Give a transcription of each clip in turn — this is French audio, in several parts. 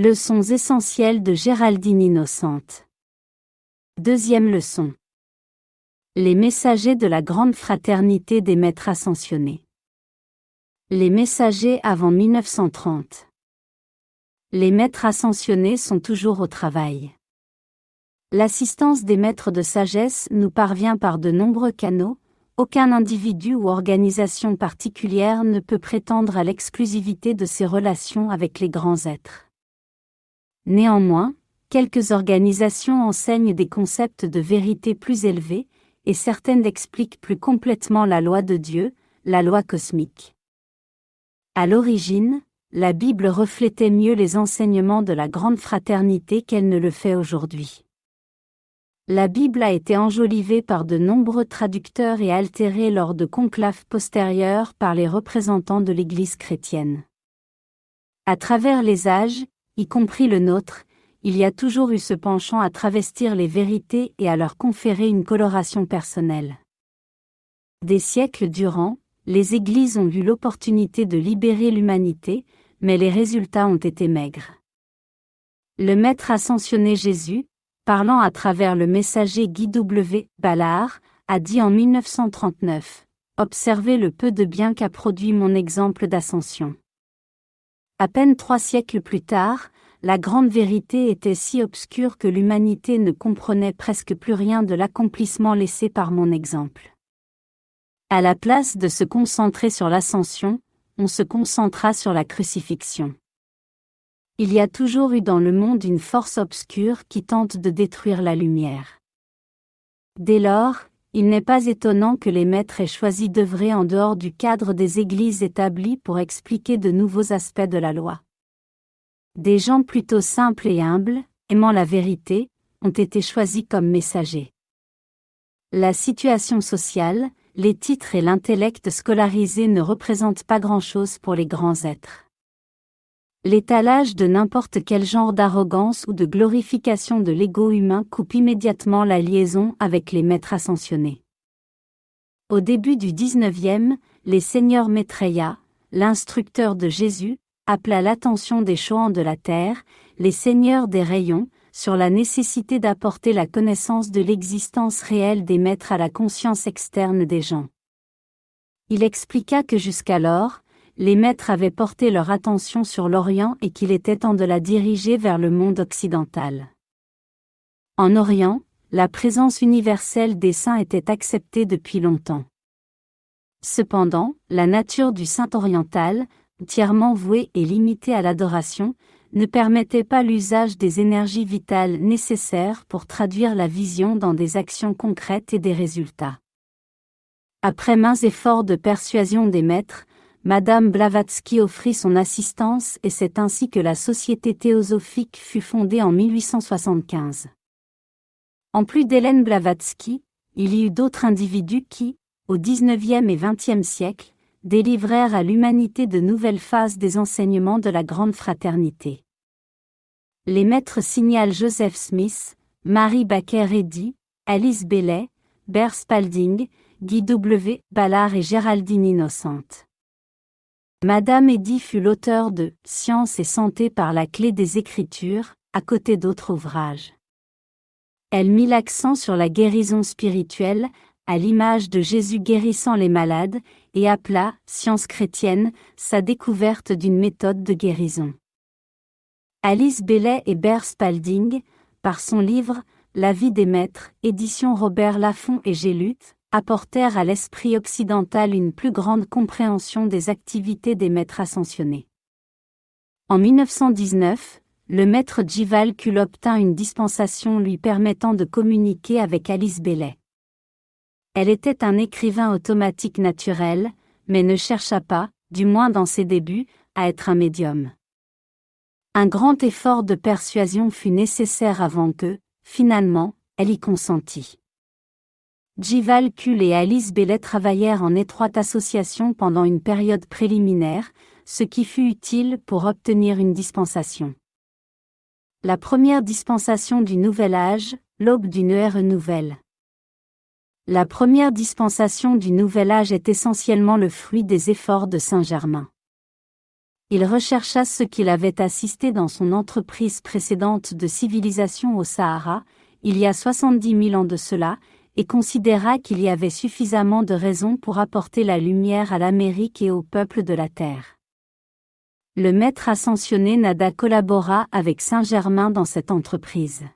Leçons essentielles de Géraldine Innocente. Deuxième leçon. Les messagers de la grande fraternité des maîtres ascensionnés. Les messagers avant 1930. Les maîtres ascensionnés sont toujours au travail. L'assistance des maîtres de sagesse nous parvient par de nombreux canaux, aucun individu ou organisation particulière ne peut prétendre à l'exclusivité de ses relations avec les grands êtres. Néanmoins, quelques organisations enseignent des concepts de vérité plus élevés, et certaines expliquent plus complètement la loi de Dieu, la loi cosmique. À l'origine, la Bible reflétait mieux les enseignements de la grande fraternité qu'elle ne le fait aujourd'hui. La Bible a été enjolivée par de nombreux traducteurs et altérée lors de conclaves postérieurs par les représentants de l'Église chrétienne. À travers les âges, y compris le nôtre, il y a toujours eu ce penchant à travestir les vérités et à leur conférer une coloration personnelle. Des siècles durant, les églises ont eu l'opportunité de libérer l'humanité, mais les résultats ont été maigres. Le Maître ascensionné Jésus, parlant à travers le messager Guy W. Ballard, a dit en 1939 Observez le peu de bien qu'a produit mon exemple d'ascension. À peine trois siècles plus tard, la grande vérité était si obscure que l'humanité ne comprenait presque plus rien de l'accomplissement laissé par mon exemple. À la place de se concentrer sur l'ascension, on se concentra sur la crucifixion. Il y a toujours eu dans le monde une force obscure qui tente de détruire la lumière. Dès lors, il n'est pas étonnant que les maîtres aient choisi d'œuvrer en dehors du cadre des églises établies pour expliquer de nouveaux aspects de la loi. Des gens plutôt simples et humbles, aimant la vérité, ont été choisis comme messagers. La situation sociale, les titres et l'intellect scolarisé ne représentent pas grand-chose pour les grands êtres. L'étalage de n'importe quel genre d'arrogance ou de glorification de l'ego humain coupe immédiatement la liaison avec les maîtres ascensionnés. Au début du XIXe, les seigneurs Maitreya, l'instructeur de Jésus, appela l'attention des Chouans de la terre, les seigneurs des rayons, sur la nécessité d'apporter la connaissance de l'existence réelle des maîtres à la conscience externe des gens. Il expliqua que jusqu'alors, les maîtres avaient porté leur attention sur l'Orient et qu'il était temps de la diriger vers le monde occidental. En Orient, la présence universelle des saints était acceptée depuis longtemps. Cependant, la nature du saint oriental, entièrement vouée et limitée à l'adoration, ne permettait pas l'usage des énergies vitales nécessaires pour traduire la vision dans des actions concrètes et des résultats. Après maints efforts de persuasion des maîtres, Madame Blavatsky offrit son assistance et c'est ainsi que la Société théosophique fut fondée en 1875. En plus d'Hélène Blavatsky, il y eut d'autres individus qui, au XIXe et XXe siècle, délivrèrent à l'humanité de nouvelles phases des enseignements de la grande fraternité. Les maîtres signalent Joseph Smith, Marie Baker Eddy, Alice Bellet, Bear Spalding, Guy W. Ballard et Géraldine Innocente. Madame Eddy fut l'auteur de Science et santé par la clé des Écritures, à côté d'autres ouvrages. Elle mit l'accent sur la guérison spirituelle, à l'image de Jésus guérissant les malades, et appela, science chrétienne, sa découverte d'une méthode de guérison. Alice Bellet et Bear Spalding, par son livre La vie des maîtres, édition Robert Laffont et Gélut, apportèrent à l'esprit occidental une plus grande compréhension des activités des maîtres ascensionnés. En 1919, le maître Jival obtint une dispensation lui permettant de communiquer avec Alice Bellet. Elle était un écrivain automatique naturel, mais ne chercha pas, du moins dans ses débuts, à être un médium. Un grand effort de persuasion fut nécessaire avant que, finalement, elle y consentit. Jival Kul et Alice Bellet travaillèrent en étroite association pendant une période préliminaire, ce qui fut utile pour obtenir une dispensation. La première dispensation du Nouvel Âge, l'aube d'une ère nouvelle. La première dispensation du Nouvel Âge est essentiellement le fruit des efforts de Saint Germain. Il rechercha ce qu'il avait assisté dans son entreprise précédente de civilisation au Sahara, il y a 70 000 ans de cela, et considéra qu'il y avait suffisamment de raisons pour apporter la lumière à l'Amérique et au peuple de la Terre. Le maître ascensionné Nada collabora avec Saint-Germain dans cette entreprise.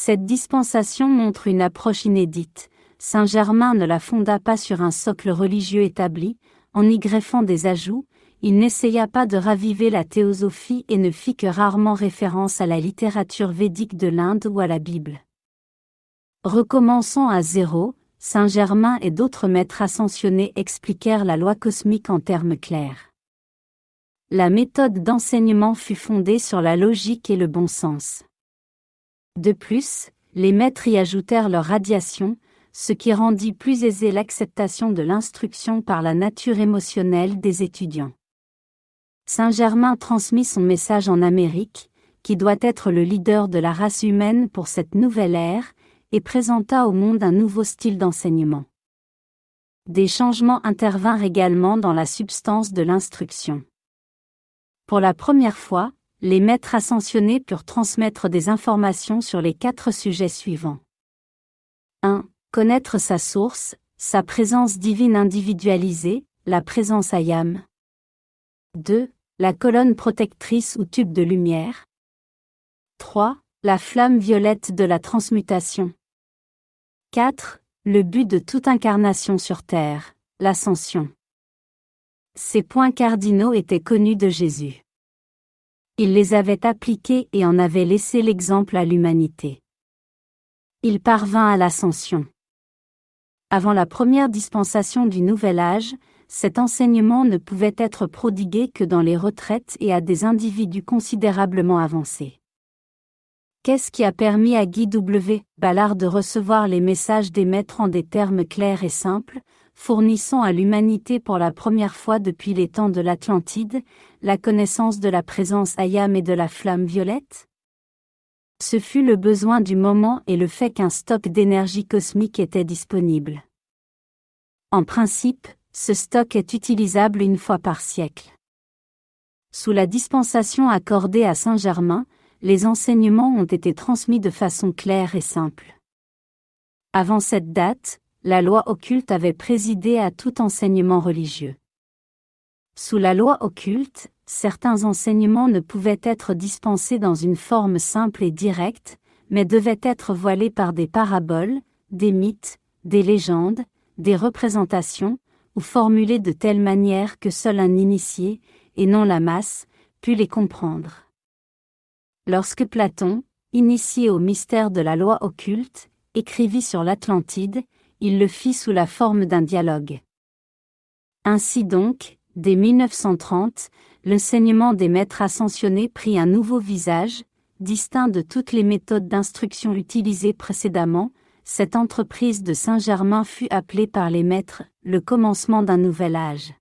Cette dispensation montre une approche inédite. Saint-Germain ne la fonda pas sur un socle religieux établi, en y greffant des ajouts, il n'essaya pas de raviver la théosophie et ne fit que rarement référence à la littérature védique de l'Inde ou à la Bible. Recommençons à zéro, Saint-Germain et d'autres maîtres ascensionnés expliquèrent la loi cosmique en termes clairs. La méthode d'enseignement fut fondée sur la logique et le bon sens. De plus, les maîtres y ajoutèrent leur radiation, ce qui rendit plus aisée l'acceptation de l'instruction par la nature émotionnelle des étudiants. Saint-Germain transmit son message en Amérique, qui doit être le leader de la race humaine pour cette nouvelle ère, et présenta au monde un nouveau style d'enseignement. Des changements intervinrent également dans la substance de l'instruction. Pour la première fois, les maîtres ascensionnés purent transmettre des informations sur les quatre sujets suivants. 1. Connaître sa source, sa présence divine individualisée, la présence ayam. 2. La colonne protectrice ou tube de lumière. 3. La flamme violette de la transmutation. 4. Le but de toute incarnation sur Terre, l'ascension. Ces points cardinaux étaient connus de Jésus. Il les avait appliqués et en avait laissé l'exemple à l'humanité. Il parvint à l'ascension. Avant la première dispensation du Nouvel Âge, cet enseignement ne pouvait être prodigué que dans les retraites et à des individus considérablement avancés. Qu'est-ce qui a permis à Guy W. Ballard de recevoir les messages des maîtres en des termes clairs et simples, fournissant à l'humanité pour la première fois depuis les temps de l'Atlantide, la connaissance de la présence ayam et de la flamme violette? Ce fut le besoin du moment et le fait qu'un stock d'énergie cosmique était disponible. En principe, ce stock est utilisable une fois par siècle. Sous la dispensation accordée à Saint-Germain, les enseignements ont été transmis de façon claire et simple. Avant cette date, la loi occulte avait présidé à tout enseignement religieux. Sous la loi occulte, certains enseignements ne pouvaient être dispensés dans une forme simple et directe, mais devaient être voilés par des paraboles, des mythes, des légendes, des représentations, ou formulés de telle manière que seul un initié, et non la masse, put les comprendre. Lorsque Platon, initié au mystère de la loi occulte, écrivit sur l'Atlantide, il le fit sous la forme d'un dialogue. Ainsi donc, dès 1930, l'enseignement des maîtres ascensionnés prit un nouveau visage, distinct de toutes les méthodes d'instruction utilisées précédemment, cette entreprise de Saint-Germain fut appelée par les maîtres le commencement d'un nouvel âge.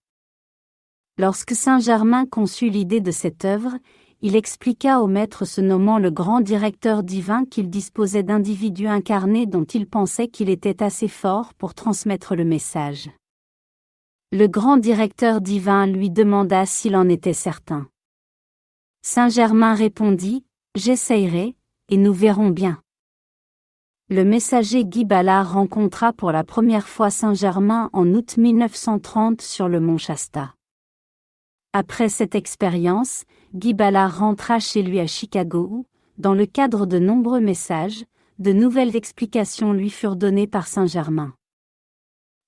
Lorsque Saint-Germain conçut l'idée de cette œuvre, il expliqua au maître se nommant le grand directeur divin qu'il disposait d'individus incarnés dont il pensait qu'il était assez fort pour transmettre le message. Le grand directeur divin lui demanda s'il en était certain. Saint Germain répondit, J'essayerai, et nous verrons bien. Le messager Guy Ballard rencontra pour la première fois Saint Germain en août 1930 sur le mont Shasta. Après cette expérience, Guy Ballard rentra chez lui à Chicago où, dans le cadre de nombreux messages, de nouvelles explications lui furent données par Saint-Germain.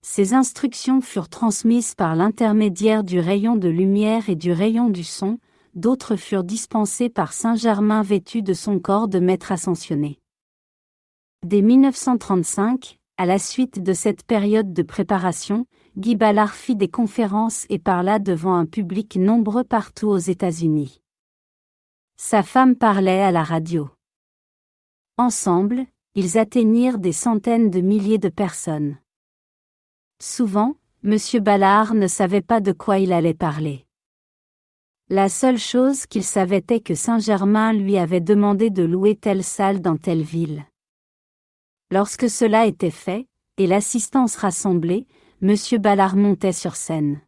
Ces instructions furent transmises par l'intermédiaire du rayon de lumière et du rayon du son, d'autres furent dispensées par Saint-Germain vêtu de son corps de maître ascensionné. Dès 1935, à la suite de cette période de préparation, Guy Ballard fit des conférences et parla devant un public nombreux partout aux États-Unis. Sa femme parlait à la radio. Ensemble, ils atteignirent des centaines de milliers de personnes. Souvent, M. Ballard ne savait pas de quoi il allait parler. La seule chose qu'il savait est que Saint-Germain lui avait demandé de louer telle salle dans telle ville. Lorsque cela était fait, et l'assistance rassemblée, M. Ballard montait sur scène.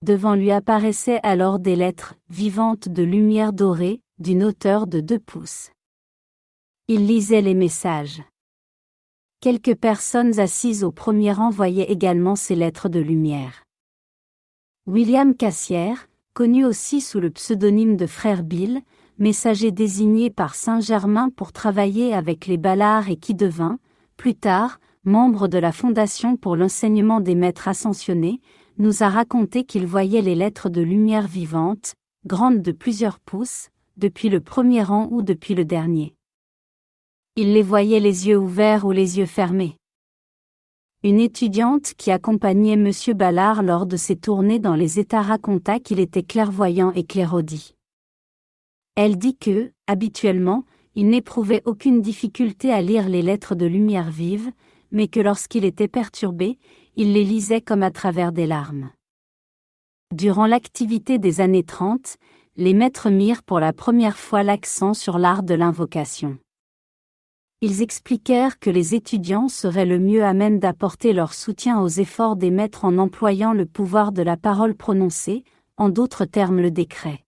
Devant lui apparaissaient alors des lettres vivantes de lumière dorée, d'une hauteur de deux pouces. Il lisait les messages. Quelques personnes assises au premier rang voyaient également ces lettres de lumière. William Cassière, connu aussi sous le pseudonyme de Frère Bill, messager désigné par Saint Germain pour travailler avec les Ballards et qui devint, plus tard, membre de la Fondation pour l'enseignement des maîtres ascensionnés, nous a raconté qu'il voyait les lettres de lumière vivante, grandes de plusieurs pouces, depuis le premier rang ou depuis le dernier. Il les voyait les yeux ouverts ou les yeux fermés. Une étudiante qui accompagnait M. Ballard lors de ses tournées dans les États raconta qu'il était clairvoyant et clairaudit. Elle dit que, habituellement, il n'éprouvait aucune difficulté à lire les lettres de lumière vive, mais que lorsqu'il était perturbé, il les lisait comme à travers des larmes. Durant l'activité des années 30, les maîtres mirent pour la première fois l'accent sur l'art de l'invocation. Ils expliquèrent que les étudiants seraient le mieux à même d'apporter leur soutien aux efforts des maîtres en employant le pouvoir de la parole prononcée, en d'autres termes le décret.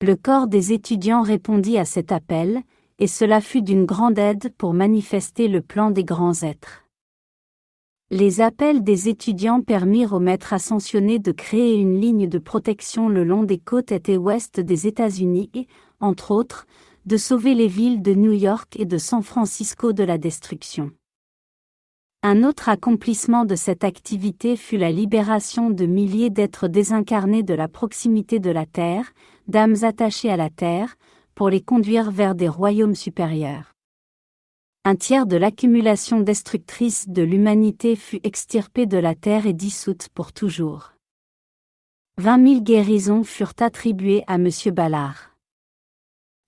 Le corps des étudiants répondit à cet appel, et cela fut d'une grande aide pour manifester le plan des grands êtres. Les appels des étudiants permirent aux maîtres ascensionnés de créer une ligne de protection le long des côtes est et ouest des États-Unis et, entre autres, de sauver les villes de New York et de San Francisco de la destruction. Un autre accomplissement de cette activité fut la libération de milliers d'êtres désincarnés de la proximité de la Terre, d'âmes attachées à la Terre, pour les conduire vers des royaumes supérieurs. Un tiers de l'accumulation destructrice de l'humanité fut extirpé de la Terre et dissoute pour toujours. Vingt mille guérisons furent attribuées à M. Ballard.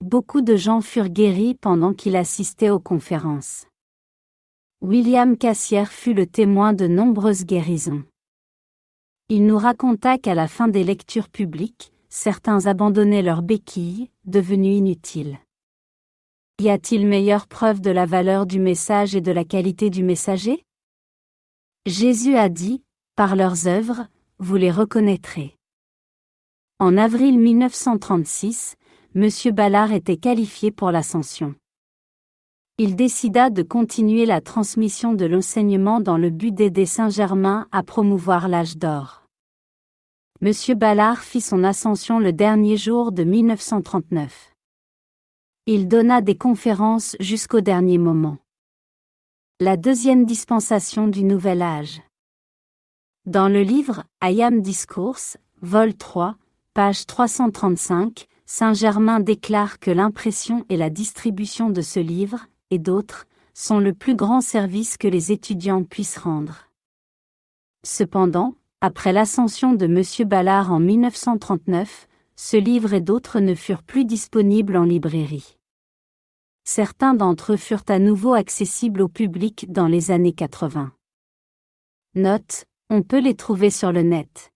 Beaucoup de gens furent guéris pendant qu'il assistait aux conférences. William Cassière fut le témoin de nombreuses guérisons. Il nous raconta qu'à la fin des lectures publiques, certains abandonnaient leurs béquilles, devenues inutiles. Y a-t-il meilleure preuve de la valeur du message et de la qualité du messager? Jésus a dit, par leurs œuvres, vous les reconnaîtrez. En avril 1936, M. Ballard était qualifié pour l'ascension. Il décida de continuer la transmission de l'enseignement dans le but d'aider Saint-Germain à promouvoir l'âge d'or. M. Ballard fit son ascension le dernier jour de 1939. Il donna des conférences jusqu'au dernier moment. La deuxième dispensation du Nouvel Âge. Dans le livre Ayam Discourse, vol 3, page 335, Saint-Germain déclare que l'impression et la distribution de ce livre, et d'autres, sont le plus grand service que les étudiants puissent rendre. Cependant, après l'ascension de M. Ballard en 1939, ce livre et d'autres ne furent plus disponibles en librairie. Certains d'entre eux furent à nouveau accessibles au public dans les années 80. Note, on peut les trouver sur le net.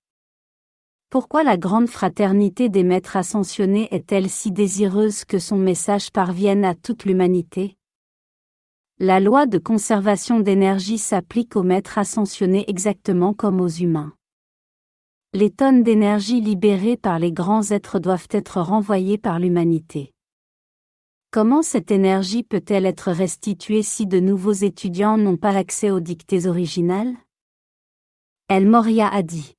Pourquoi la grande fraternité des maîtres ascensionnés est-elle si désireuse que son message parvienne à toute l'humanité? La loi de conservation d'énergie s'applique aux maîtres ascensionnés exactement comme aux humains. Les tonnes d'énergie libérées par les grands êtres doivent être renvoyées par l'humanité. Comment cette énergie peut-elle être restituée si de nouveaux étudiants n'ont pas accès aux dictées originales? El Moria a dit.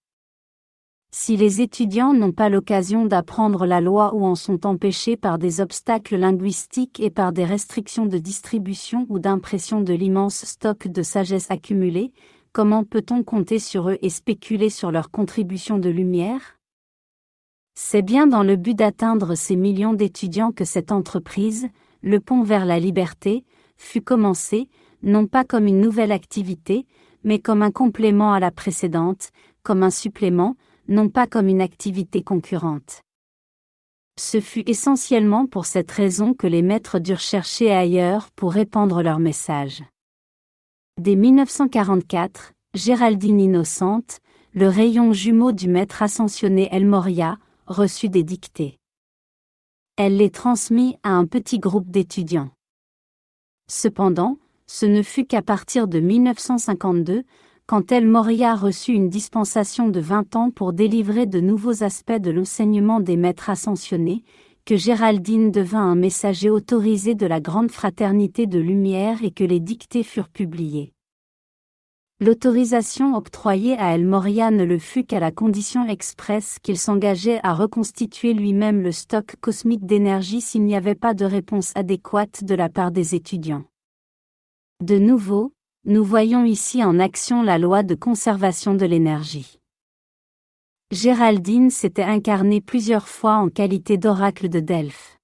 Si les étudiants n'ont pas l'occasion d'apprendre la loi ou en sont empêchés par des obstacles linguistiques et par des restrictions de distribution ou d'impression de l'immense stock de sagesse accumulée, comment peut-on compter sur eux et spéculer sur leur contribution de lumière? C'est bien dans le but d'atteindre ces millions d'étudiants que cette entreprise, le pont vers la liberté, fut commencée, non pas comme une nouvelle activité, mais comme un complément à la précédente, comme un supplément, non pas comme une activité concurrente. Ce fut essentiellement pour cette raison que les maîtres durent chercher ailleurs pour répandre leur message. Dès 1944, Géraldine Innocente, le rayon jumeau du maître ascensionné El Moria, reçut des dictées. Elle les transmit à un petit groupe d'étudiants. Cependant, ce ne fut qu'à partir de 1952, quand El Moria reçut une dispensation de 20 ans pour délivrer de nouveaux aspects de l'enseignement des maîtres ascensionnés, que Géraldine devint un messager autorisé de la grande fraternité de lumière et que les dictées furent publiées. L'autorisation octroyée à El Moria ne le fut qu'à la condition expresse qu'il s'engageait à reconstituer lui-même le stock cosmique d'énergie s'il n'y avait pas de réponse adéquate de la part des étudiants. De nouveau, nous voyons ici en action la loi de conservation de l'énergie. Géraldine s'était incarnée plusieurs fois en qualité d'oracle de Delphes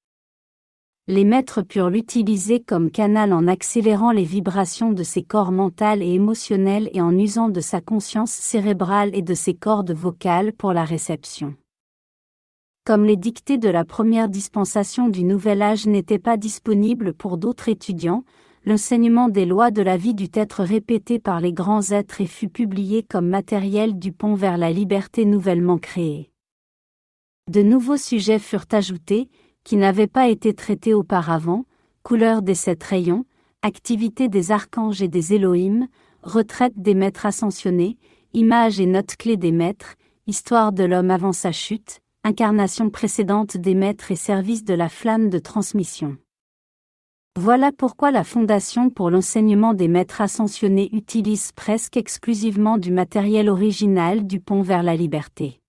les maîtres purent l'utiliser comme canal en accélérant les vibrations de ses corps mentales et émotionnels et en usant de sa conscience cérébrale et de ses cordes vocales pour la réception. Comme les dictées de la première dispensation du Nouvel Âge n'étaient pas disponibles pour d'autres étudiants, l'enseignement des lois de la vie dut être répété par les grands êtres et fut publié comme matériel du pont vers la liberté nouvellement créée. De nouveaux sujets furent ajoutés, qui n'avaient pas été traités auparavant, couleur des sept rayons, activité des archanges et des Elohim, retraite des maîtres ascensionnés, images et notes clés des maîtres, histoire de l'homme avant sa chute, incarnation précédente des maîtres et service de la flamme de transmission. Voilà pourquoi la Fondation pour l'enseignement des maîtres ascensionnés utilise presque exclusivement du matériel original du pont vers la liberté.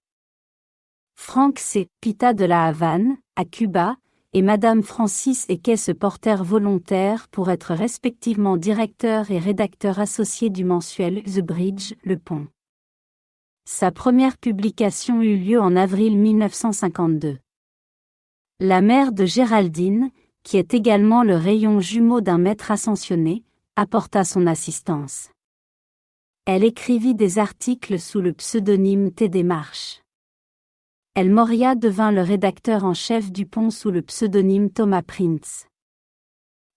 Frank C. Pita de la Havane, à Cuba, et Madame Francis Eke se portèrent volontaires pour être respectivement directeur et rédacteur associé du mensuel The Bridge, Le Pont. Sa première publication eut lieu en avril 1952. La mère de Géraldine, qui est également le rayon jumeau d'un maître ascensionné, apporta son assistance. Elle écrivit des articles sous le pseudonyme T. Marches. El Moria devint le rédacteur en chef du pont sous le pseudonyme Thomas Prince.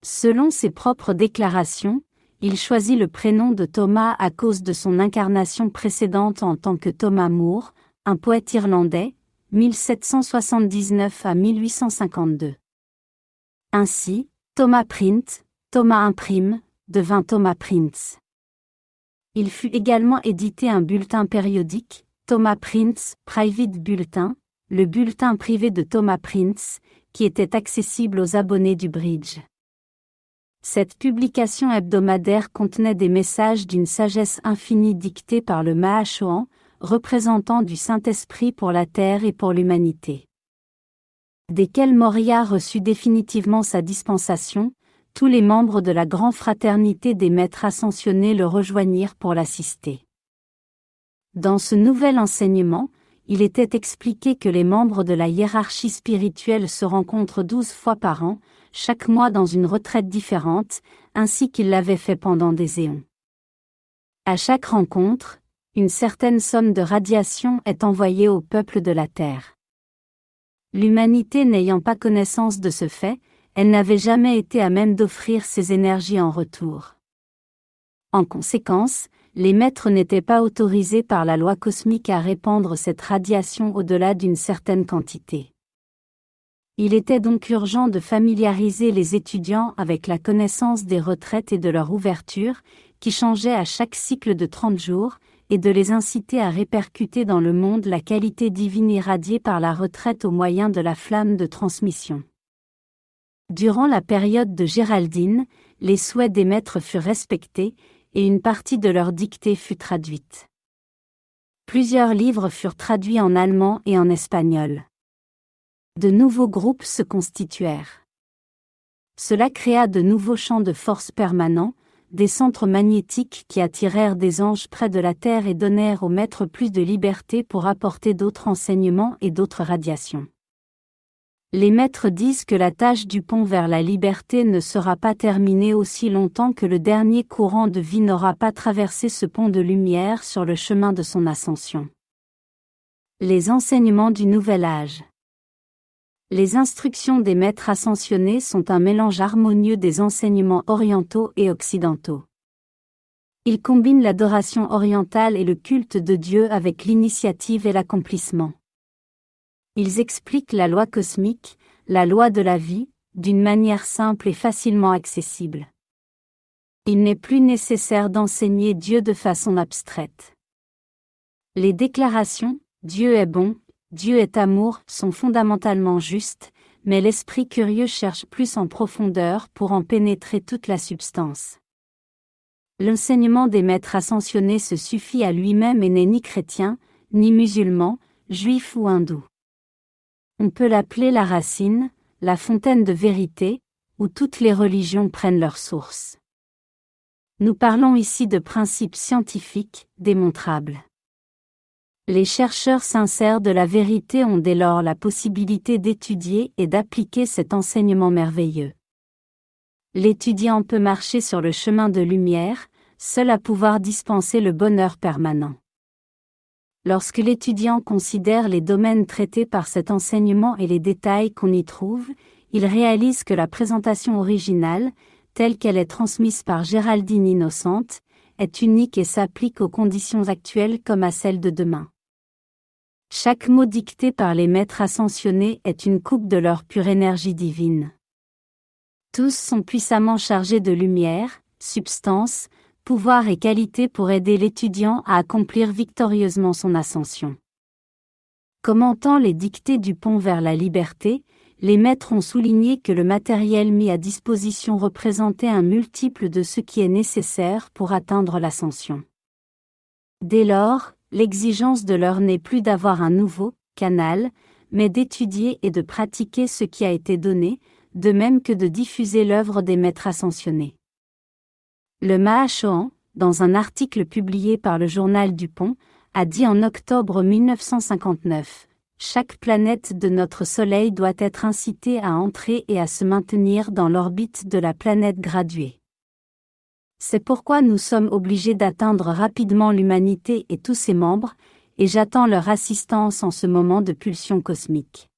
Selon ses propres déclarations, il choisit le prénom de Thomas à cause de son incarnation précédente en tant que Thomas Moore, un poète irlandais, 1779 à 1852. Ainsi, Thomas Print, Thomas Imprime, devint Thomas Prince. Il fut également édité un bulletin périodique, Thomas Prince, Private Bulletin, le bulletin privé de Thomas Prince, qui était accessible aux abonnés du Bridge. Cette publication hebdomadaire contenait des messages d'une sagesse infinie dictés par le Mahachohan, représentant du Saint-Esprit pour la terre et pour l'humanité. Desquels Moria reçut définitivement sa dispensation, tous les membres de la grande fraternité des maîtres ascensionnés le rejoignirent pour l'assister. Dans ce nouvel enseignement, il était expliqué que les membres de la hiérarchie spirituelle se rencontrent douze fois par an, chaque mois dans une retraite différente, ainsi qu'ils l'avaient fait pendant des éons. À chaque rencontre, une certaine somme de radiation est envoyée au peuple de la Terre. L'humanité n'ayant pas connaissance de ce fait, elle n'avait jamais été à même d'offrir ses énergies en retour. En conséquence, les maîtres n'étaient pas autorisés par la loi cosmique à répandre cette radiation au-delà d'une certaine quantité. Il était donc urgent de familiariser les étudiants avec la connaissance des retraites et de leur ouverture, qui changeait à chaque cycle de 30 jours, et de les inciter à répercuter dans le monde la qualité divine irradiée par la retraite au moyen de la flamme de transmission. Durant la période de Géraldine, les souhaits des maîtres furent respectés, et une partie de leur dictée fut traduite. Plusieurs livres furent traduits en allemand et en espagnol. De nouveaux groupes se constituèrent. Cela créa de nouveaux champs de force permanents, des centres magnétiques qui attirèrent des anges près de la Terre et donnèrent aux maîtres plus de liberté pour apporter d'autres enseignements et d'autres radiations. Les maîtres disent que la tâche du pont vers la liberté ne sera pas terminée aussi longtemps que le dernier courant de vie n'aura pas traversé ce pont de lumière sur le chemin de son ascension. Les enseignements du Nouvel Âge Les instructions des maîtres ascensionnés sont un mélange harmonieux des enseignements orientaux et occidentaux. Ils combinent l'adoration orientale et le culte de Dieu avec l'initiative et l'accomplissement. Ils expliquent la loi cosmique, la loi de la vie, d'une manière simple et facilement accessible. Il n'est plus nécessaire d'enseigner Dieu de façon abstraite. Les déclarations Dieu est bon, Dieu est amour sont fondamentalement justes, mais l'esprit curieux cherche plus en profondeur pour en pénétrer toute la substance. L'enseignement des maîtres ascensionnés se suffit à lui-même et n'est ni chrétien, ni musulman, juif ou hindou. On peut l'appeler la racine, la fontaine de vérité, où toutes les religions prennent leur source. Nous parlons ici de principes scientifiques, démontrables. Les chercheurs sincères de la vérité ont dès lors la possibilité d'étudier et d'appliquer cet enseignement merveilleux. L'étudiant peut marcher sur le chemin de lumière, seul à pouvoir dispenser le bonheur permanent. Lorsque l'étudiant considère les domaines traités par cet enseignement et les détails qu'on y trouve, il réalise que la présentation originale, telle qu'elle est transmise par Géraldine Innocente, est unique et s'applique aux conditions actuelles comme à celles de demain. Chaque mot dicté par les maîtres ascensionnés est une coupe de leur pure énergie divine. Tous sont puissamment chargés de lumière, substance, pouvoir et qualité pour aider l'étudiant à accomplir victorieusement son ascension. Commentant les dictées du pont vers la liberté, les maîtres ont souligné que le matériel mis à disposition représentait un multiple de ce qui est nécessaire pour atteindre l'ascension. Dès lors, l'exigence de l'heure n'est plus d'avoir un nouveau canal, mais d'étudier et de pratiquer ce qui a été donné, de même que de diffuser l'œuvre des maîtres ascensionnés. Le Mahachohan, dans un article publié par le journal du Pont, a dit en octobre 1959 Chaque planète de notre Soleil doit être incitée à entrer et à se maintenir dans l'orbite de la planète graduée. C'est pourquoi nous sommes obligés d'atteindre rapidement l'humanité et tous ses membres, et j'attends leur assistance en ce moment de pulsion cosmique.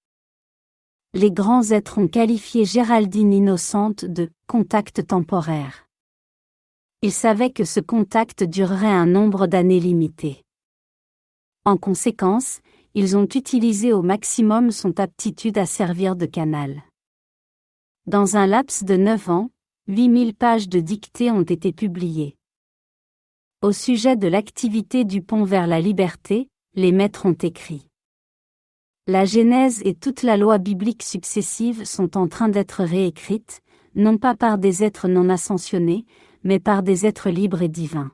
Les grands êtres ont qualifié Géraldine innocente de contact temporaire. Ils savaient que ce contact durerait un nombre d'années limité. En conséquence, ils ont utilisé au maximum son aptitude à servir de canal. Dans un laps de neuf ans, 8000 pages de dictées ont été publiées. Au sujet de l'activité du pont vers la liberté, les maîtres ont écrit. La Genèse et toute la loi biblique successive sont en train d'être réécrites, non pas par des êtres non ascensionnés, mais par des êtres libres et divins.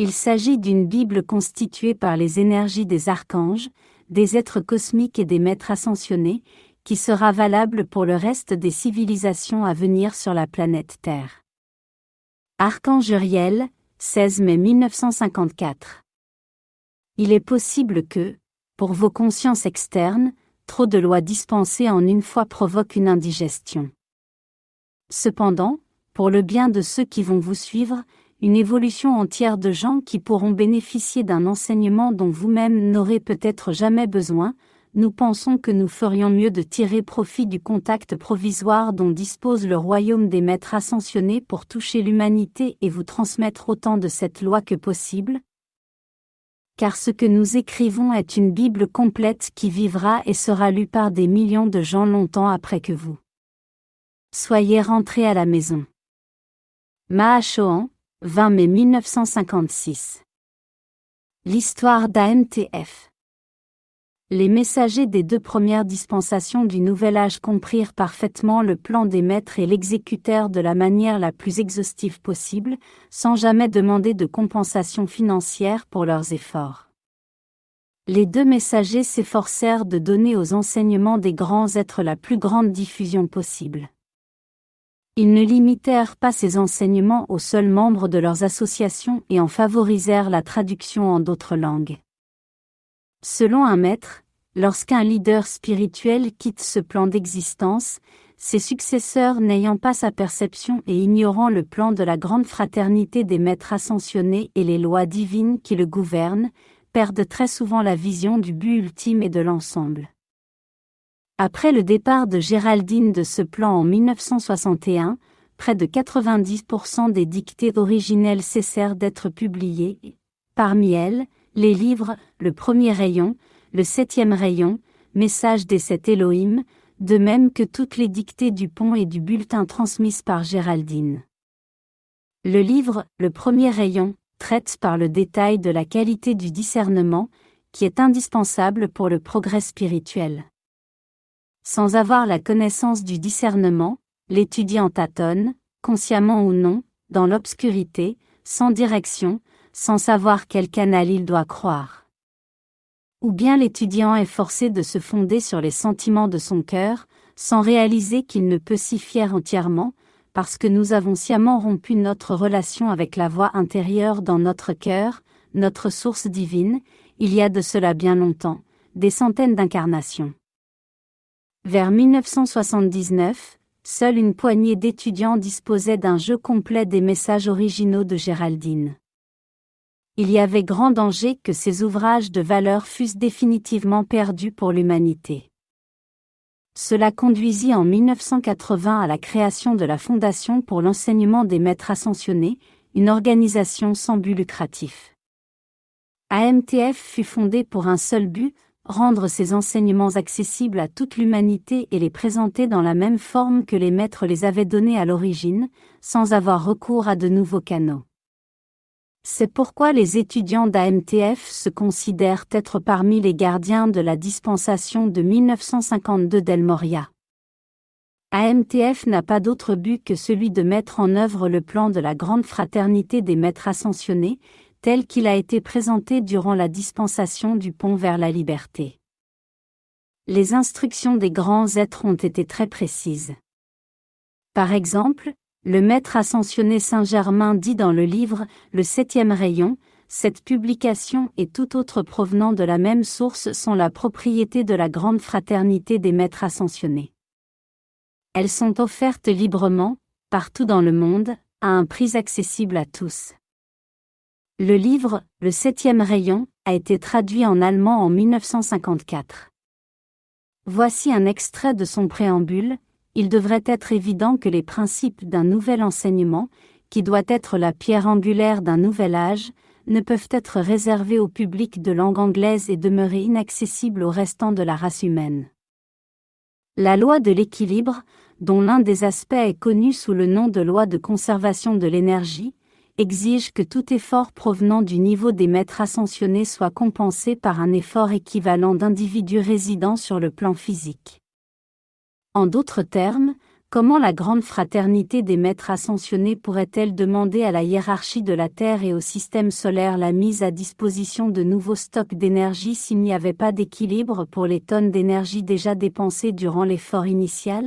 Il s'agit d'une Bible constituée par les énergies des archanges, des êtres cosmiques et des maîtres ascensionnés, qui sera valable pour le reste des civilisations à venir sur la planète Terre. Archange Uriel, 16 mai 1954. Il est possible que, pour vos consciences externes, trop de lois dispensées en une fois provoquent une indigestion. Cependant, pour le bien de ceux qui vont vous suivre, une évolution entière de gens qui pourront bénéficier d'un enseignement dont vous-même n'aurez peut-être jamais besoin, nous pensons que nous ferions mieux de tirer profit du contact provisoire dont dispose le royaume des maîtres ascensionnés pour toucher l'humanité et vous transmettre autant de cette loi que possible Car ce que nous écrivons est une Bible complète qui vivra et sera lue par des millions de gens longtemps après que vous. Soyez rentrés à la maison. Mahachohan, 20 mai 1956. L'histoire d'AMTF. Les messagers des deux premières dispensations du Nouvel Âge comprirent parfaitement le plan des maîtres et l'exécutèrent de la manière la plus exhaustive possible, sans jamais demander de compensation financière pour leurs efforts. Les deux messagers s'efforcèrent de donner aux enseignements des grands êtres la plus grande diffusion possible. Ils ne limitèrent pas ces enseignements aux seuls membres de leurs associations et en favorisèrent la traduction en d'autres langues. Selon un maître, lorsqu'un leader spirituel quitte ce plan d'existence, ses successeurs n'ayant pas sa perception et ignorant le plan de la grande fraternité des maîtres ascensionnés et les lois divines qui le gouvernent, perdent très souvent la vision du but ultime et de l'ensemble. Après le départ de Géraldine de ce plan en 1961, près de 90% des dictées originelles cessèrent d'être publiées. Parmi elles, les livres, le premier rayon, le septième rayon, message des sept Elohim, de même que toutes les dictées du pont et du bulletin transmises par Géraldine. Le livre, Le premier rayon, traite par le détail de la qualité du discernement, qui est indispensable pour le progrès spirituel. Sans avoir la connaissance du discernement, l'étudiant tâtonne, consciemment ou non, dans l'obscurité, sans direction, sans savoir quel canal il doit croire. Ou bien l'étudiant est forcé de se fonder sur les sentiments de son cœur, sans réaliser qu'il ne peut s'y fier entièrement, parce que nous avons sciemment rompu notre relation avec la voix intérieure dans notre cœur, notre source divine, il y a de cela bien longtemps, des centaines d'incarnations. Vers 1979, seule une poignée d'étudiants disposait d'un jeu complet des messages originaux de Géraldine. Il y avait grand danger que ces ouvrages de valeur fussent définitivement perdus pour l'humanité. Cela conduisit en 1980 à la création de la Fondation pour l'enseignement des maîtres ascensionnés, une organisation sans but lucratif. AMTF fut fondée pour un seul but, rendre ses enseignements accessibles à toute l'humanité et les présenter dans la même forme que les maîtres les avaient donnés à l'origine, sans avoir recours à de nouveaux canaux. C'est pourquoi les étudiants d'AMTF se considèrent être parmi les gardiens de la dispensation de 1952 d'El Moria. AMTF n'a pas d'autre but que celui de mettre en œuvre le plan de la grande fraternité des maîtres ascensionnés, tel qu'il a été présenté durant la dispensation du pont vers la liberté. Les instructions des grands êtres ont été très précises. Par exemple, le maître ascensionné Saint-Germain dit dans le livre Le septième rayon, cette publication et tout autre provenant de la même source sont la propriété de la grande fraternité des maîtres ascensionnés. Elles sont offertes librement, partout dans le monde, à un prix accessible à tous. Le livre, Le septième rayon, a été traduit en allemand en 1954. Voici un extrait de son préambule, il devrait être évident que les principes d'un nouvel enseignement, qui doit être la pierre angulaire d'un nouvel âge, ne peuvent être réservés au public de langue anglaise et demeurer inaccessibles au restant de la race humaine. La loi de l'équilibre, dont l'un des aspects est connu sous le nom de loi de conservation de l'énergie, exige que tout effort provenant du niveau des maîtres ascensionnés soit compensé par un effort équivalent d'individus résidant sur le plan physique. En d'autres termes, comment la grande fraternité des maîtres ascensionnés pourrait-elle demander à la hiérarchie de la Terre et au système solaire la mise à disposition de nouveaux stocks d'énergie s'il n'y avait pas d'équilibre pour les tonnes d'énergie déjà dépensées durant l'effort initial?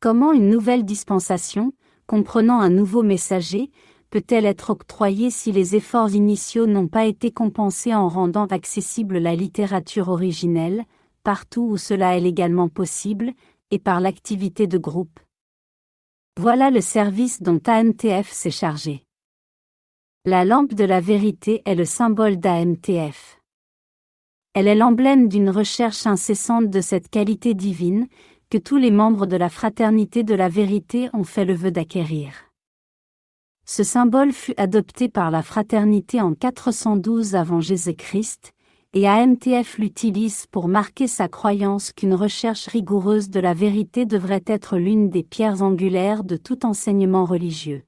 Comment une nouvelle dispensation, comprenant un nouveau messager, peut-elle être octroyée si les efforts initiaux n'ont pas été compensés en rendant accessible la littérature originelle, partout où cela est légalement possible, et par l'activité de groupe? Voilà le service dont AMTF s'est chargé. La lampe de la vérité est le symbole d'AMTF. Elle est l'emblème d'une recherche incessante de cette qualité divine, que tous les membres de la fraternité de la vérité ont fait le vœu d'acquérir. Ce symbole fut adopté par la fraternité en 412 avant Jésus-Christ, et AMTF l'utilise pour marquer sa croyance qu'une recherche rigoureuse de la vérité devrait être l'une des pierres angulaires de tout enseignement religieux.